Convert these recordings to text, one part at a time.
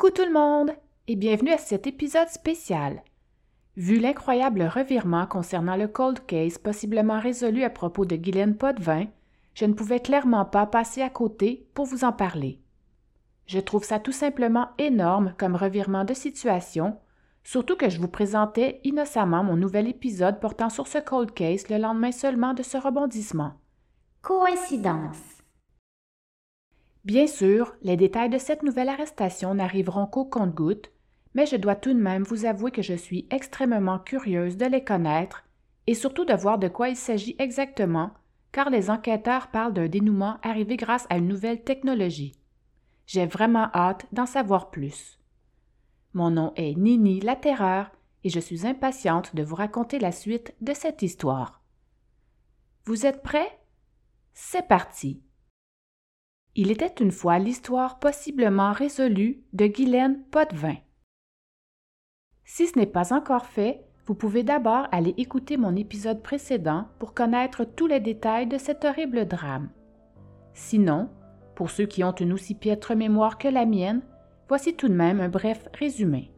Coucou tout le monde et bienvenue à cet épisode spécial. Vu l'incroyable revirement concernant le cold case possiblement résolu à propos de Guylaine Potvin, je ne pouvais clairement pas passer à côté pour vous en parler. Je trouve ça tout simplement énorme comme revirement de situation, surtout que je vous présentais innocemment mon nouvel épisode portant sur ce cold case le lendemain seulement de ce rebondissement. Coïncidence. Bien sûr, les détails de cette nouvelle arrestation n'arriveront qu'au compte-gouttes, mais je dois tout de même vous avouer que je suis extrêmement curieuse de les connaître et surtout de voir de quoi il s'agit exactement, car les enquêteurs parlent d'un dénouement arrivé grâce à une nouvelle technologie. J'ai vraiment hâte d'en savoir plus. Mon nom est Nini la Terreur et je suis impatiente de vous raconter la suite de cette histoire. Vous êtes prêts? C'est parti! Il était une fois l'histoire possiblement résolue de Guylaine Potvin. Si ce n'est pas encore fait, vous pouvez d'abord aller écouter mon épisode précédent pour connaître tous les détails de cet horrible drame. Sinon, pour ceux qui ont une aussi piètre mémoire que la mienne, voici tout de même un bref résumé.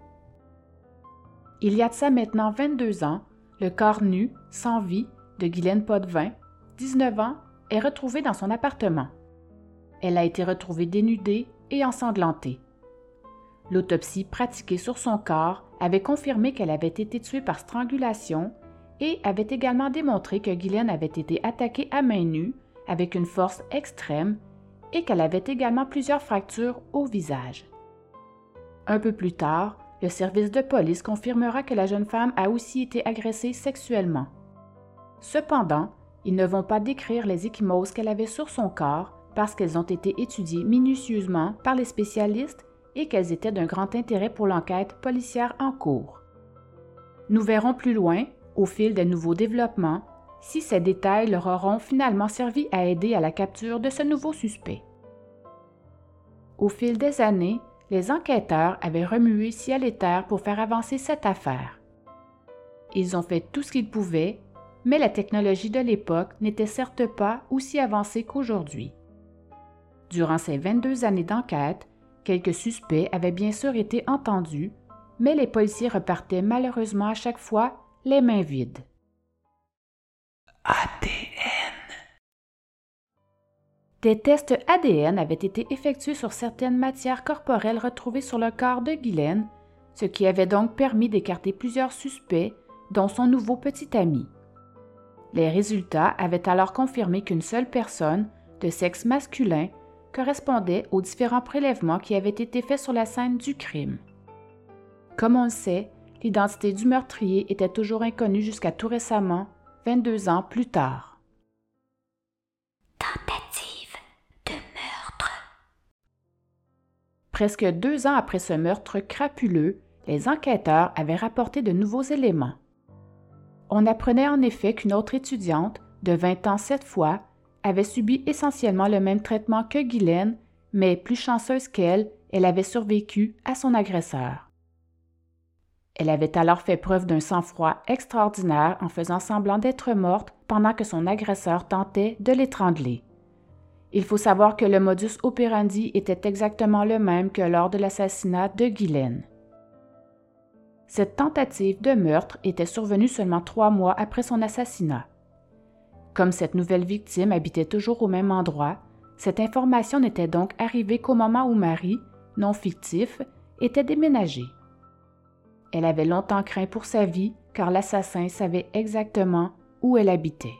Il y a de ça maintenant 22 ans, le corps nu, sans vie, de Guylaine Potvin, 19 ans, est retrouvé dans son appartement. Elle a été retrouvée dénudée et ensanglantée. L'autopsie pratiquée sur son corps avait confirmé qu'elle avait été tuée par strangulation et avait également démontré que Guylaine avait été attaquée à main nue avec une force extrême et qu'elle avait également plusieurs fractures au visage. Un peu plus tard, le service de police confirmera que la jeune femme a aussi été agressée sexuellement. Cependant, ils ne vont pas décrire les échymoses qu'elle avait sur son corps parce qu'elles ont été étudiées minutieusement par les spécialistes et qu'elles étaient d'un grand intérêt pour l'enquête policière en cours. Nous verrons plus loin, au fil des nouveaux développements, si ces détails leur auront finalement servi à aider à la capture de ce nouveau suspect. Au fil des années, les enquêteurs avaient remué ciel et terre pour faire avancer cette affaire. Ils ont fait tout ce qu'ils pouvaient, mais la technologie de l'époque n'était certes pas aussi avancée qu'aujourd'hui. Durant ces 22 années d'enquête, quelques suspects avaient bien sûr été entendus, mais les policiers repartaient malheureusement à chaque fois les mains vides. ADN Des tests ADN avaient été effectués sur certaines matières corporelles retrouvées sur le corps de Guylaine, ce qui avait donc permis d'écarter plusieurs suspects, dont son nouveau petit ami. Les résultats avaient alors confirmé qu'une seule personne, de sexe masculin, correspondait aux différents prélèvements qui avaient été faits sur la scène du crime. Comme on le sait, l'identité du meurtrier était toujours inconnue jusqu'à tout récemment, 22 ans plus tard. Tentative de meurtre. Presque deux ans après ce meurtre crapuleux, les enquêteurs avaient rapporté de nouveaux éléments. On apprenait en effet qu'une autre étudiante, de 20 ans cette fois, avait subi essentiellement le même traitement que Guylaine, mais plus chanceuse qu'elle, elle avait survécu à son agresseur. Elle avait alors fait preuve d'un sang-froid extraordinaire en faisant semblant d'être morte pendant que son agresseur tentait de l'étrangler. Il faut savoir que le modus operandi était exactement le même que lors de l'assassinat de Guylaine. Cette tentative de meurtre était survenue seulement trois mois après son assassinat. Comme cette nouvelle victime habitait toujours au même endroit, cette information n'était donc arrivée qu'au moment où Marie, non fictif, était déménagée. Elle avait longtemps craint pour sa vie car l'assassin savait exactement où elle habitait.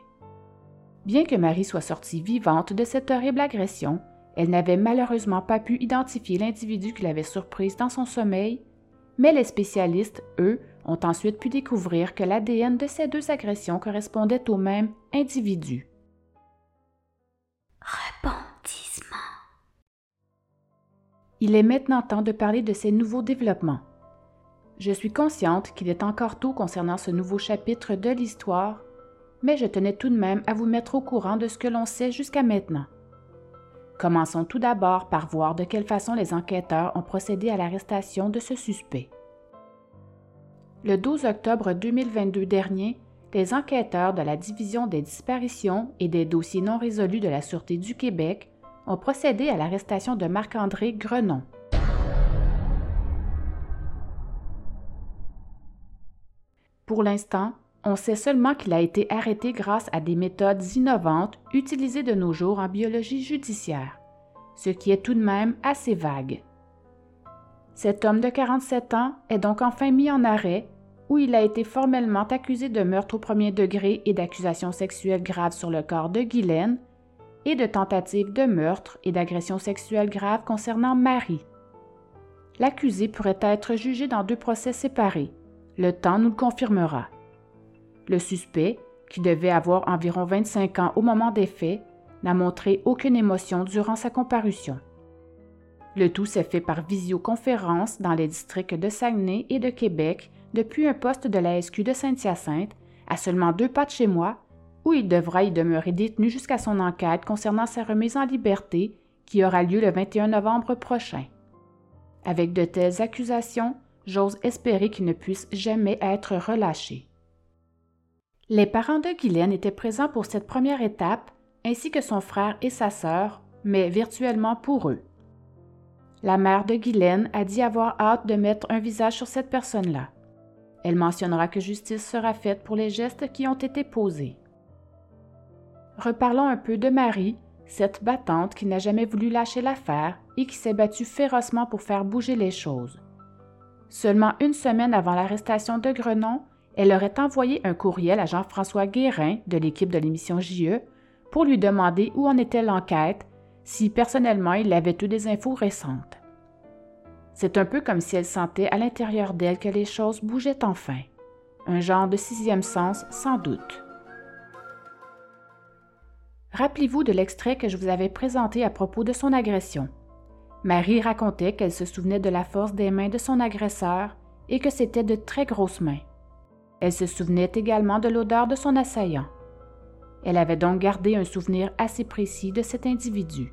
Bien que Marie soit sortie vivante de cette horrible agression, elle n'avait malheureusement pas pu identifier l'individu qui l'avait surprise dans son sommeil, mais les spécialistes, eux, ont ensuite pu découvrir que l'ADN de ces deux agressions correspondait au même individu. Rebondissement. Il est maintenant temps de parler de ces nouveaux développements. Je suis consciente qu'il est encore tôt concernant ce nouveau chapitre de l'histoire, mais je tenais tout de même à vous mettre au courant de ce que l'on sait jusqu'à maintenant. Commençons tout d'abord par voir de quelle façon les enquêteurs ont procédé à l'arrestation de ce suspect. Le 12 octobre 2022 dernier, des enquêteurs de la Division des disparitions et des dossiers non résolus de la Sûreté du Québec ont procédé à l'arrestation de Marc-André Grenon. Pour l'instant, on sait seulement qu'il a été arrêté grâce à des méthodes innovantes utilisées de nos jours en biologie judiciaire, ce qui est tout de même assez vague. Cet homme de 47 ans est donc enfin mis en arrêt où il a été formellement accusé de meurtre au premier degré et d'accusations sexuelles graves sur le corps de Guylaine, et de tentative de meurtre et d'agression sexuelle grave concernant Marie. L'accusé pourrait être jugé dans deux procès séparés. Le temps nous le confirmera. Le suspect, qui devait avoir environ 25 ans au moment des faits, n'a montré aucune émotion durant sa comparution. Le tout s'est fait par visioconférence dans les districts de Saguenay et de Québec depuis un poste de la SQ de Saint-Hyacinthe, à seulement deux pas de chez moi, où il devra y demeurer détenu jusqu'à son enquête concernant sa remise en liberté qui aura lieu le 21 novembre prochain. Avec de telles accusations, j'ose espérer qu'il ne puisse jamais être relâché. Les parents de Guylaine étaient présents pour cette première étape, ainsi que son frère et sa sœur, mais virtuellement pour eux. La mère de Guylaine a dit avoir hâte de mettre un visage sur cette personne-là. Elle mentionnera que justice sera faite pour les gestes qui ont été posés. Reparlons un peu de Marie, cette battante qui n'a jamais voulu lâcher l'affaire et qui s'est battue férocement pour faire bouger les choses. Seulement une semaine avant l'arrestation de Grenon, elle aurait envoyé un courriel à Jean-François Guérin de l'équipe de l'émission JE pour lui demander où en était l'enquête, si personnellement il avait eu des infos récentes. C'est un peu comme si elle sentait à l'intérieur d'elle que les choses bougeaient enfin. Un genre de sixième sens, sans doute. Rappelez-vous de l'extrait que je vous avais présenté à propos de son agression. Marie racontait qu'elle se souvenait de la force des mains de son agresseur et que c'était de très grosses mains. Elle se souvenait également de l'odeur de son assaillant. Elle avait donc gardé un souvenir assez précis de cet individu.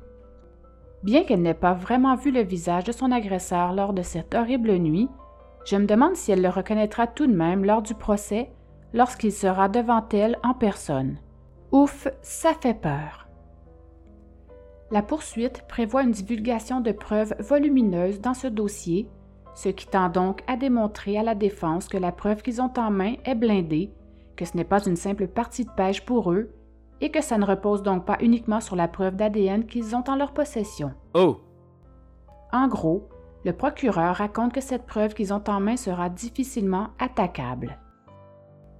Bien qu'elle n'ait pas vraiment vu le visage de son agresseur lors de cette horrible nuit, je me demande si elle le reconnaîtra tout de même lors du procès lorsqu'il sera devant elle en personne. Ouf, ça fait peur. La poursuite prévoit une divulgation de preuves volumineuses dans ce dossier, ce qui tend donc à démontrer à la défense que la preuve qu'ils ont en main est blindée, que ce n'est pas une simple partie de pêche pour eux, et que ça ne repose donc pas uniquement sur la preuve d'ADN qu'ils ont en leur possession. Oh! En gros, le procureur raconte que cette preuve qu'ils ont en main sera difficilement attaquable.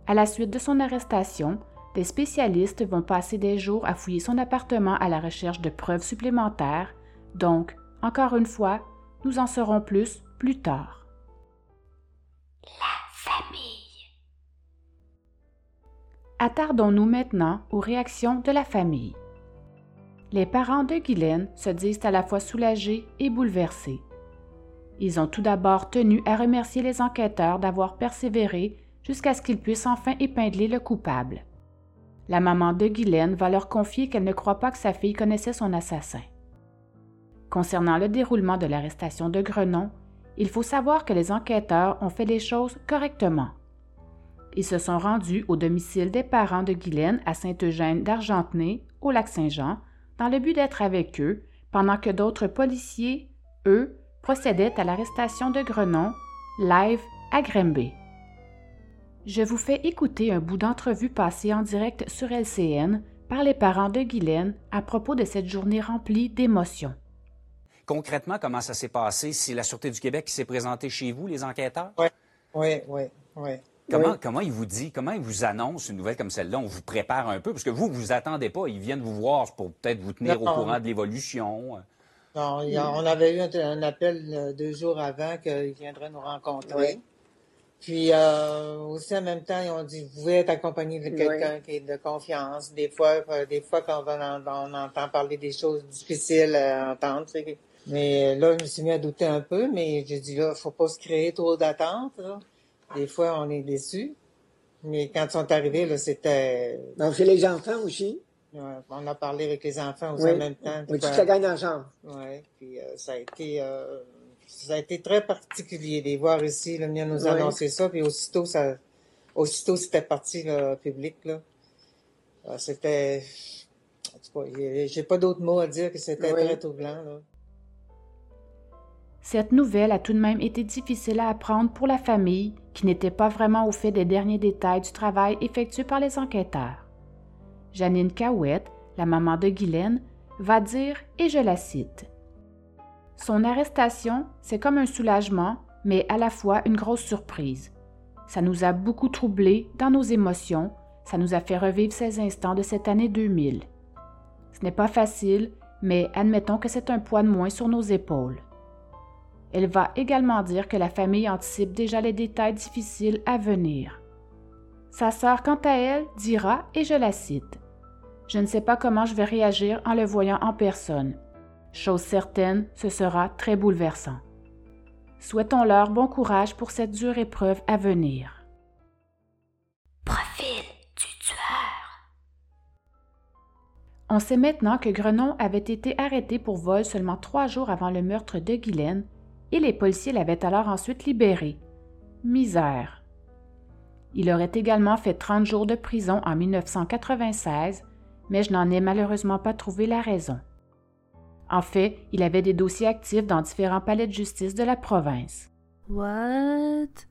À la suite de son arrestation, des spécialistes vont passer des jours à fouiller son appartement à la recherche de preuves supplémentaires, donc, encore une fois, nous en saurons plus plus tard. La famille. Attardons-nous maintenant aux réactions de la famille. Les parents de Guylaine se disent à la fois soulagés et bouleversés. Ils ont tout d'abord tenu à remercier les enquêteurs d'avoir persévéré jusqu'à ce qu'ils puissent enfin épingler le coupable. La maman de Guylaine va leur confier qu'elle ne croit pas que sa fille connaissait son assassin. Concernant le déroulement de l'arrestation de Grenon, il faut savoir que les enquêteurs ont fait les choses correctement. Ils se sont rendus au domicile des parents de Guylaine à Saint-Eugène d'Argentenay, au lac Saint-Jean, dans le but d'être avec eux, pendant que d'autres policiers, eux, procédaient à l'arrestation de Grenon, live à Grimby. Je vous fais écouter un bout d'entrevue passée en direct sur LCN par les parents de Guylaine à propos de cette journée remplie d'émotions. Concrètement, comment ça s'est passé? C'est la Sûreté du Québec qui s'est présentée chez vous, les enquêteurs? Oui, oui, oui, oui. Comment, Oui. comment ils vous disent, comment ils vous annoncent une nouvelle comme celle-là? On vous prépare un peu, parce que vous, vous vous attendez pas. Ils viennent vous voir pour peut-être vous tenir au courant de l'évolution. Non, il on avait eu un, un appel euh, deux jours avant qu'ils viendraient nous rencontrer. Oui. Puis euh, aussi en même temps, ils ont dit vous pouvez être accompagné de quelqu'un qui est de confiance. Des fois, euh, des fois quand on, va en- on entend parler des choses difficiles à entendre. tu sais. Mais là, je me suis mis à douter un peu, mais j'ai dit là, faut pas se créer trop d'attentes. Des fois, on est déçus. Mais quand ils sont arrivés, là, c'était. Donc, c'est les enfants aussi. ouais, on a parlé avec les enfants aussi Oui. en même temps. Oui, toute la gang ensemble. Ouais, puis euh, ça a été euh, ça a été très particulier de les voir ici, là, venir nous annoncer ça, puis aussitôt ça aussitôt c'était parti là, public là. Euh, c'était j'ai- j'ai pas d'autres mots à dire que c'était Oui. très troublant là. Cette nouvelle a tout de même été difficile à apprendre pour la famille qui n'était pas vraiment au fait des derniers détails du travail effectué par les enquêteurs. Janine Cahouette, la maman de Guylaine, va dire, et je la cite, Son arrestation, c'est comme un soulagement, mais à la fois une grosse surprise. Ça nous a beaucoup troublés dans nos émotions, ça nous a fait revivre ces instants de cette année 2000. Ce n'est pas facile, mais admettons que c'est un poids de moins sur nos épaules. Elle va également dire que la famille anticipe déjà les détails difficiles à venir. Sa sœur, quant à elle, dira, et je la cite, Je ne sais pas comment je vais réagir en le voyant en personne. Chose certaine, ce sera très bouleversant. Souhaitons-leur bon courage pour cette dure épreuve à venir. Profil du tueur. On sait maintenant que Grenon avait été arrêté pour vol seulement trois jours avant le meurtre de Guylaine et les policiers l'avaient alors ensuite libéré. Misère. Il aurait également fait 30 jours de prison en 1996, mais je n'en ai malheureusement pas trouvé la raison. En fait, il avait des dossiers actifs dans différents palais de justice de la province. What?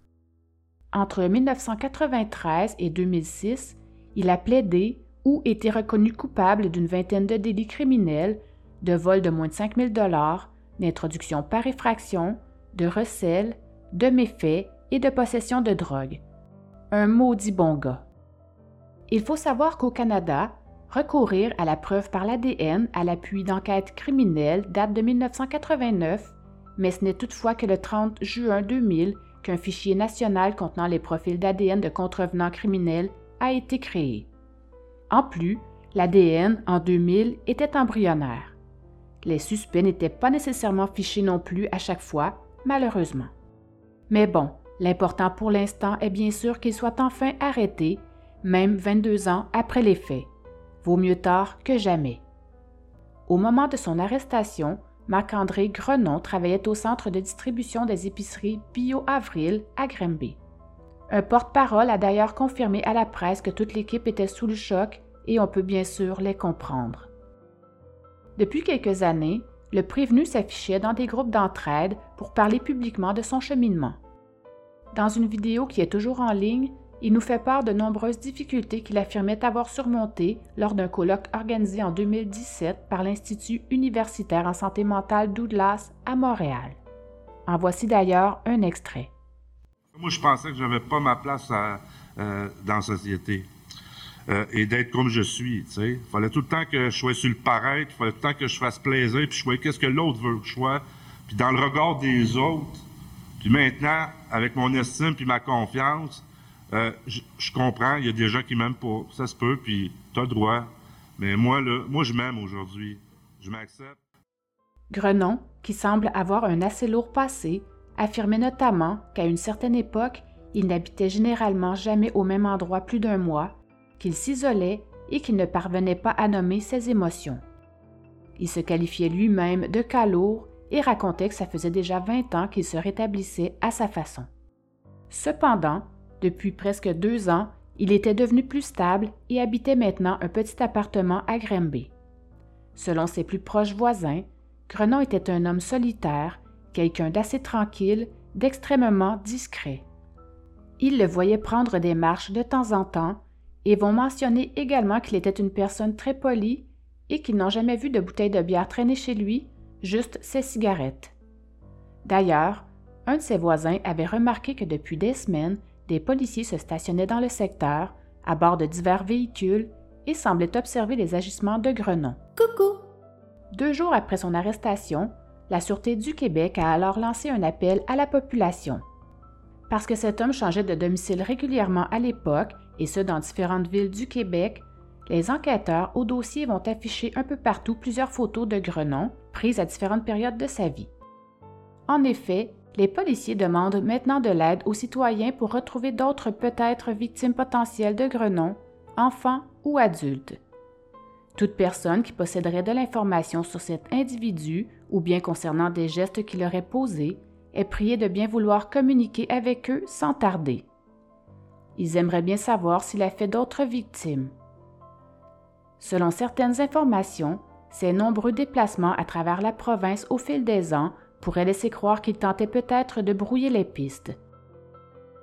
Entre 1993 et 2006, il a plaidé ou été reconnu coupable d'une vingtaine de délits criminels, de vol de moins de 5 000 d'introduction par effraction, de recel, de méfaits et de possession de drogue. Un maudit bon gars. Il faut savoir qu'au Canada, recourir à la preuve par l'ADN à l'appui d'enquêtes criminelles date de 1989, mais ce n'est toutefois que le 30 juin 2000 qu'un fichier national contenant les profils d'ADN de contrevenants criminels a été créé. En plus, l'ADN en 2000 était embryonnaire. Les suspects n'étaient pas nécessairement fichés non plus à chaque fois, malheureusement. Mais bon, l'important pour l'instant est bien sûr qu'il soit enfin arrêté, même 22 ans après les faits. Vaut mieux tard que jamais. Au moment de son arrestation, Marc-André Grenon travaillait au centre de distribution des épiceries Bio Avril à Grimby. Un porte-parole a d'ailleurs confirmé à la presse que toute l'équipe était sous le choc et on peut bien sûr les comprendre. Depuis quelques années, le prévenu s'affichait dans des groupes d'entraide pour parler publiquement de son cheminement. Dans une vidéo qui est toujours en ligne, il nous fait part de nombreuses difficultés qu'il affirmait avoir surmontées lors d'un colloque organisé en 2017 par l'Institut universitaire en santé mentale Douglas à Montréal. En voici d'ailleurs un extrait. Moi, je pensais que je n'avais pas ma place euh, dans la société. Euh, et d'être comme je suis. Sais, fallait tout le temps que je sois sur le paraître, il fallait tout le temps que je fasse plaisir, puis je voyais qu'est-ce que l'autre veut que je sois, puis dans le regard des autres. Puis maintenant, avec mon estime puis ma confiance, euh, je, comprends, il y a des gens qui m'aiment pas, ça se peut, puis tu as le droit. Mais moi, là, moi, je m'aime aujourd'hui. Je m'accepte. Grenon, qui semble avoir un assez lourd passé, affirmait notamment qu'à une certaine époque, il n'habitait généralement jamais au même endroit plus d'un mois qu'il s'isolait et qu'il ne parvenait pas à nommer ses émotions. Il se qualifiait lui-même de cas lourd et racontait que ça faisait déjà 20 ans qu'il se rétablissait à sa façon. Cependant, depuis presque deux ans, il était devenu plus stable et habitait maintenant un petit appartement à Grimby. Selon ses plus proches voisins, Grenon était un homme solitaire, quelqu'un d'assez tranquille, d'extrêmement discret. Il le voyait prendre des marches de temps en temps et vont mentionner également qu'il était une personne très polie et qu'ils n'ont jamais vu de bouteille de bière traîner chez lui, juste ses cigarettes. D'ailleurs, un de ses voisins avait remarqué que depuis des semaines, des policiers se stationnaient dans le secteur, à bord de divers véhicules, et semblaient observer les agissements de Grenon. Coucou! Deux jours après son arrestation, la Sûreté du Québec a alors lancé un appel à la population. Parce que cet homme changeait de domicile régulièrement à l'époque et ce dans différentes villes du Québec, les enquêteurs au dossier vont afficher un peu partout plusieurs photos de Grenon prises à différentes périodes de sa vie. En effet, les policiers demandent maintenant de l'aide aux citoyens pour retrouver d'autres peut-être victimes potentielles de Grenon, enfants ou adultes. Toute personne qui posséderait de l'information sur cet individu ou bien concernant des gestes qu'il aurait posés est priée de bien vouloir communiquer avec eux sans tarder. Ils aimeraient bien savoir s'il a fait d'autres victimes. Selon certaines informations, ses nombreux déplacements à travers la province au fil des ans pourrait laisser croire qu'il tentait peut-être de brouiller les pistes.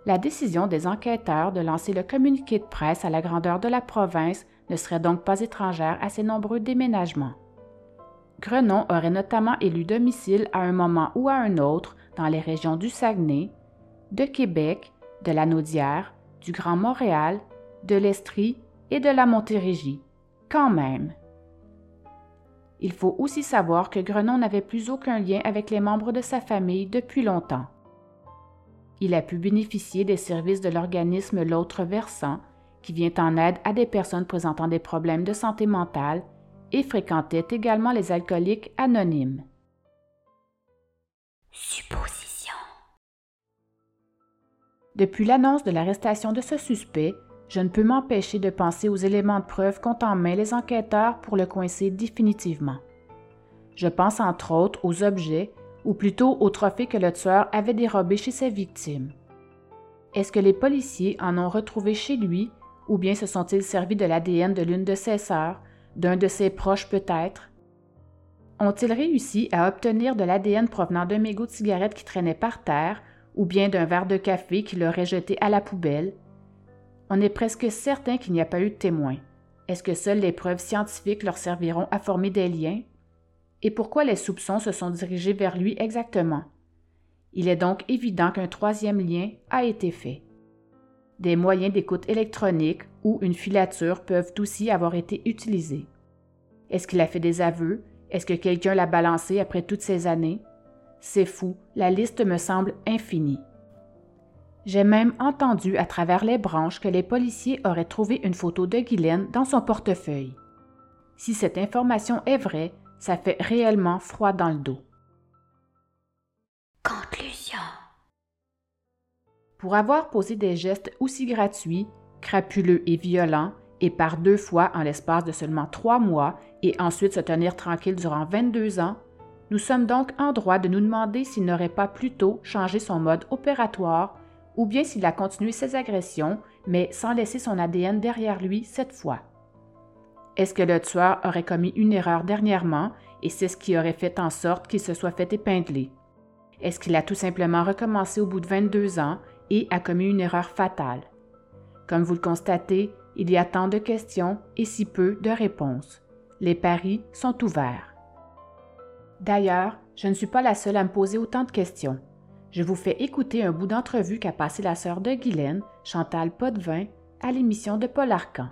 La décision des enquêteurs de lancer le communiqué de presse à la grandeur de la province ne serait donc pas étrangère à ces nombreux déménagements. Grenon aurait notamment élu domicile à un moment ou à un autre dans les régions du Saguenay, de Québec, de la Naudière, du Grand Montréal, de l'Estrie et de la Montérégie, quand même. Il faut aussi savoir que Grenon n'avait plus aucun lien avec les membres de sa famille depuis longtemps. Il a pu bénéficier des services de l'organisme L'autre versant, qui vient en aide à des personnes présentant des problèmes de santé mentale et fréquentait également les alcooliques anonymes. Depuis l'annonce de l'arrestation de ce suspect, je ne peux m'empêcher de penser aux éléments de preuve qu'ont en main les enquêteurs pour le coincer définitivement. Je pense entre autres aux objets, ou plutôt aux trophées que le tueur avait dérobés chez ses victimes. Est-ce que les policiers en ont retrouvé chez lui, ou bien se sont-ils servis de l'ADN de l'une de ses sœurs, d'un de ses proches peut-être? Ont-ils réussi à obtenir de l'ADN provenant d'un mégot de cigarette qui traînait par terre, ou bien d'un verre de café qu'il aurait jeté à la poubelle? On est presque certain qu'il n'y a pas eu de témoin. Est-ce que seules les preuves scientifiques leur serviront à former des liens? Et pourquoi les soupçons se sont dirigés vers lui exactement? Il est donc évident qu'un troisième lien a été fait. Des moyens d'écoute électronique ou une filature peuvent aussi avoir été utilisés. Est-ce qu'il a fait des aveux? Est-ce que quelqu'un l'a balancé après toutes ces années? C'est fou, la liste me semble infinie. J'ai même entendu à travers les branches que les policiers auraient trouvé une photo de Guylaine dans son portefeuille. Si cette information est vraie, ça fait réellement froid dans le dos. Conclusion. Pour avoir posé des gestes aussi gratuits, crapuleux et violents, et par deux fois en l'espace de seulement trois mois, et ensuite se tenir tranquille durant 22 ans, nous sommes donc en droit de nous demander s'il n'aurait pas plutôt changé son mode opératoire ou bien s'il a continué ses agressions, mais sans laisser son ADN derrière lui cette fois. Est-ce que le tueur aurait commis une erreur dernièrement et c'est ce qui aurait fait en sorte qu'il se soit fait épingler? Est-ce qu'il a tout simplement recommencé au bout de 22 ans et a commis une erreur fatale? Comme vous le constatez, il y a tant de questions et si peu de réponses. Les paris sont ouverts. D'ailleurs, je ne suis pas la seule à me poser autant de questions je vous fais écouter un bout d'entrevue qu'a passé la sœur de Guylaine, Chantal Potvin, à l'émission de Paul Arcan.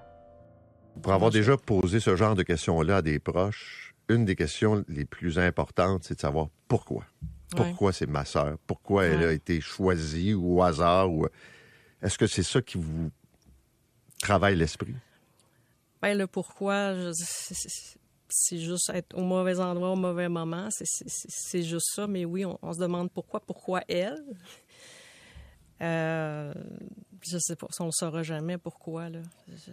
Pour avoir déjà posé ce genre de questions-là à des proches, une des questions les plus importantes, c'est de savoir pourquoi. Pourquoi c'est ma sœur? Pourquoi elle a été choisie ou au hasard? Ou... Est-ce que c'est ça qui vous travaille l'esprit? Ben, le pourquoi, je c'est juste être au mauvais endroit au mauvais moment. C'est juste ça. Mais oui, on, se demande pourquoi. Pourquoi elle? Euh, je sais pas, on ne saura jamais pourquoi. Là. Je,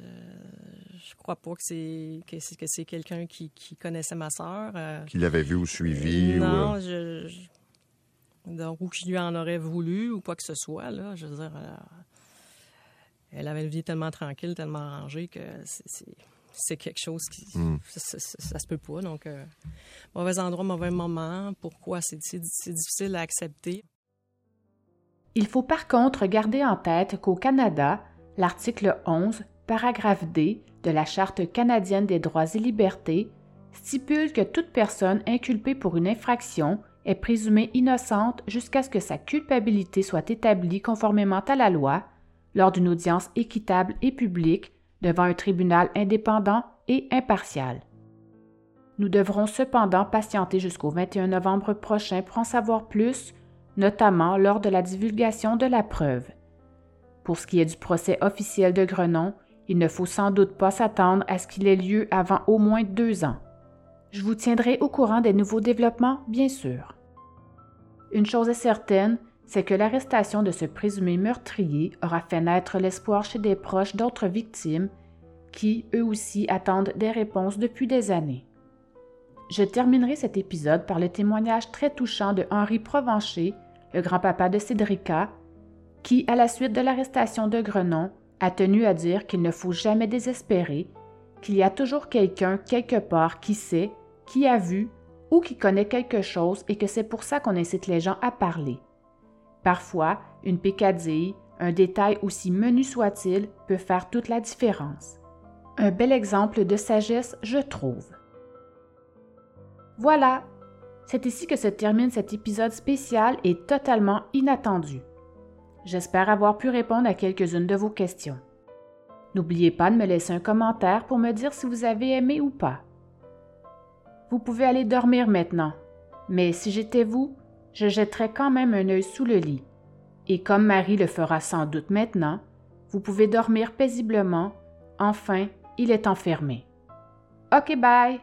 je crois pas que c'est que c'est quelqu'un qui, qui, connaissait ma sœur. Euh, qui l'avait vu ou suivi. Non, ou... je, donc, ou qui lui en aurait voulu ou quoi que ce soit. Là, je veux dire, euh, elle avait une vie tellement tranquille, tellement rangée que c'est c'est quelque chose qui. Hmm. Ça, se peut pas. Donc, euh, mauvais endroit, mauvais moment. Pourquoi c'est difficile à accepter? Il faut par contre garder en tête qu'au Canada, l'article 11, paragraphe D de la Charte canadienne des droits et libertés stipule que toute personne inculpée pour une infraction est présumée innocente jusqu'à ce que sa culpabilité soit établie conformément à la loi lors d'une audience équitable et publique devant un tribunal indépendant et impartial. Nous devrons cependant patienter jusqu'au 21 novembre prochain pour en savoir plus, notamment lors de la divulgation de la preuve. Pour ce qui est du procès officiel de Grenon, il ne faut sans doute pas s'attendre à ce qu'il ait lieu avant au moins deux ans. Je vous tiendrai au courant des nouveaux développements, bien sûr. Une chose est certaine, c'est que l'arrestation de ce présumé meurtrier aura fait naître l'espoir chez des proches d'autres victimes qui, eux aussi, attendent des réponses depuis des années. Je terminerai cet épisode par le témoignage très touchant de Henri Provencher, le grand-papa de Cédrica, qui, à la suite de l'arrestation de Grenon, a tenu à dire qu'il ne faut jamais désespérer, qu'il y a toujours quelqu'un quelque part qui sait, qui a vu ou qui connaît quelque chose et que c'est pour ça qu'on incite les gens à parler. Parfois, une pécadille, un détail aussi menu soit-il, peut faire toute la différence. Un bel exemple de sagesse, je trouve. Voilà, c'est ici que se termine cet épisode spécial et totalement inattendu. J'espère avoir pu répondre à quelques-unes de vos questions. N'oubliez pas de me laisser un commentaire pour me dire si vous avez aimé ou pas. Vous pouvez aller dormir maintenant, mais si j'étais vous, je jetterais quand même un œil sous le lit. Et comme Marie le fera sans doute maintenant, vous pouvez dormir paisiblement. Enfin, il est enfermé. OK, bye!